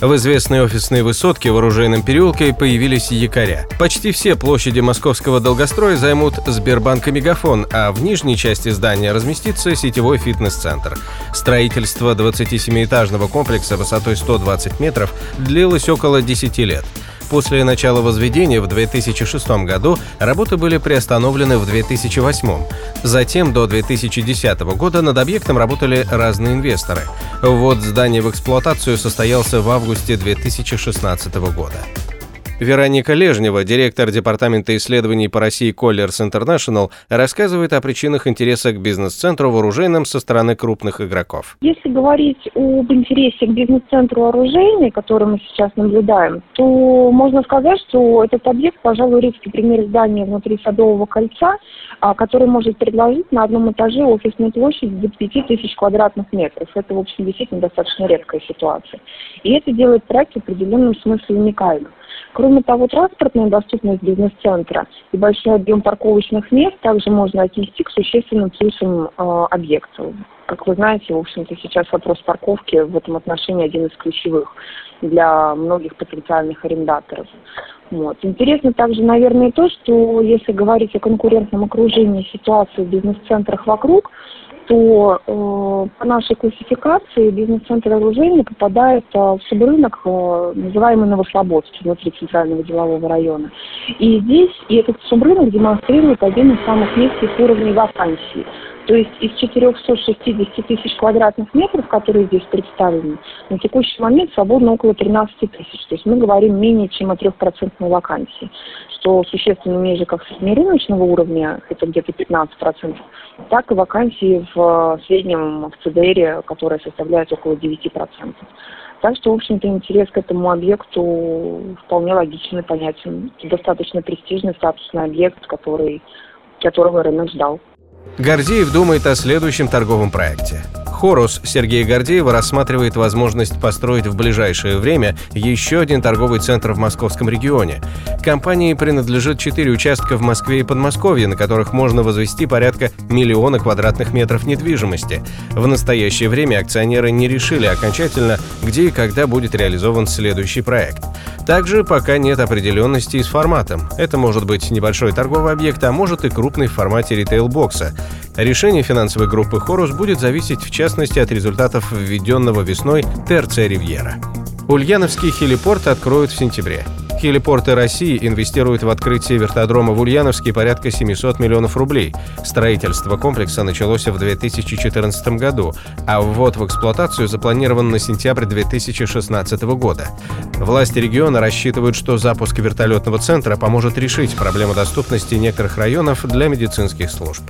В известной офисной высотке в оружейном переулке появились якоря. Почти все площади московского долгостроя займут Сбербанк и Мегафон, а в нижней части здания разместится сетевой фитнес-центр. Строительство 27-этажного комплекса высотой 120 метров длилось около 10 лет. После начала возведения в 2006 году работы были приостановлены в 2008. Затем до 2010 года над объектом работали разные инвесторы. Ввод здания в эксплуатацию состоялся в августе 2016 года. Вероника Лежнева, директор Департамента исследований по России Colliers International, рассказывает о причинах интереса к бизнес-центру вооруженным со стороны крупных игроков. Если говорить об интересе к бизнес-центру вооружений, который мы сейчас наблюдаем, то можно сказать, что этот объект, пожалуй, редкий пример здания внутри Садового кольца, а, который может предложить на одном этаже офисную площадь до 5 тысяч квадратных метров. Это, в общем, действительно достаточно редкая ситуация. И это делает проект в определенном смысле уникальным. Кроме того, транспортная доступность бизнес-центра и большой объем парковочных мест также можно отнести к существенным плюсам э, объекта. Как вы знаете, в общем-то, сейчас вопрос парковки в этом отношении один из ключевых для многих потенциальных арендаторов. Вот. Интересно также, наверное, то, что если говорить о конкурентном окружении ситуации в бизнес-центрах вокруг, то э, по нашей классификации бизнес-центр вооружения попадает э, в субрынок, э, называемый Новослободский, внутри центрального делового района. И здесь и этот субрынок демонстрирует один из самых низких уровней вакансий. То есть из 460 тысяч квадратных метров, которые здесь представлены, на текущий момент свободно около 13 тысяч. То есть мы говорим менее чем о 3% вакансии, что существенно ниже как среднерыночного уровня, это где-то 15%, так и вакансии в среднем в ЦДР, которая составляет около 9%. Так что, в общем-то, интерес к этому объекту вполне логичный, понятен. Достаточно престижный, статусный объект, который, которого рынок ждал. Гордеев думает о следующем торговом проекте. Хорус Сергея Гордеева рассматривает возможность построить в ближайшее время еще один торговый центр в московском регионе. Компании принадлежит четыре участка в Москве и Подмосковье, на которых можно возвести порядка миллиона квадратных метров недвижимости. В настоящее время акционеры не решили окончательно, где и когда будет реализован следующий проект. Также пока нет определенности с форматом. Это может быть небольшой торговый объект, а может и крупный в формате ритейл-бокса. Решение финансовой группы «Хорус» будет зависеть в частности от результатов введенного весной Терция Ривьера. Ульяновский хелипорт откроют в сентябре. Хелипорты России инвестируют в открытие вертодрома в Ульяновске порядка 700 миллионов рублей. Строительство комплекса началось в 2014 году, а ввод в эксплуатацию запланирован на сентябрь 2016 года. Власти региона рассчитывают, что запуск вертолетного центра поможет решить проблему доступности некоторых районов для медицинских служб.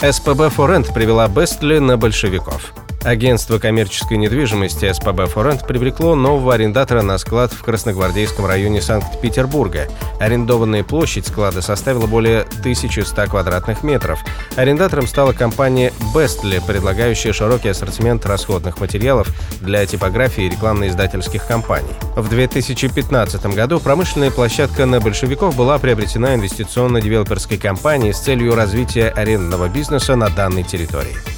СПБ «Форент» привела Бестли на большевиков. Агентство коммерческой недвижимости СПБ «Форент» привлекло нового арендатора на склад в Красногвардейском районе Санкт-Петербурга. Арендованная площадь склада составила более 1100 квадратных метров. Арендатором стала компания «Бестли», предлагающая широкий ассортимент расходных материалов для типографии и рекламно-издательских компаний. В 2015 году промышленная площадка на большевиков была приобретена инвестиционно-девелоперской компанией с целью развития арендного бизнеса на данной территории.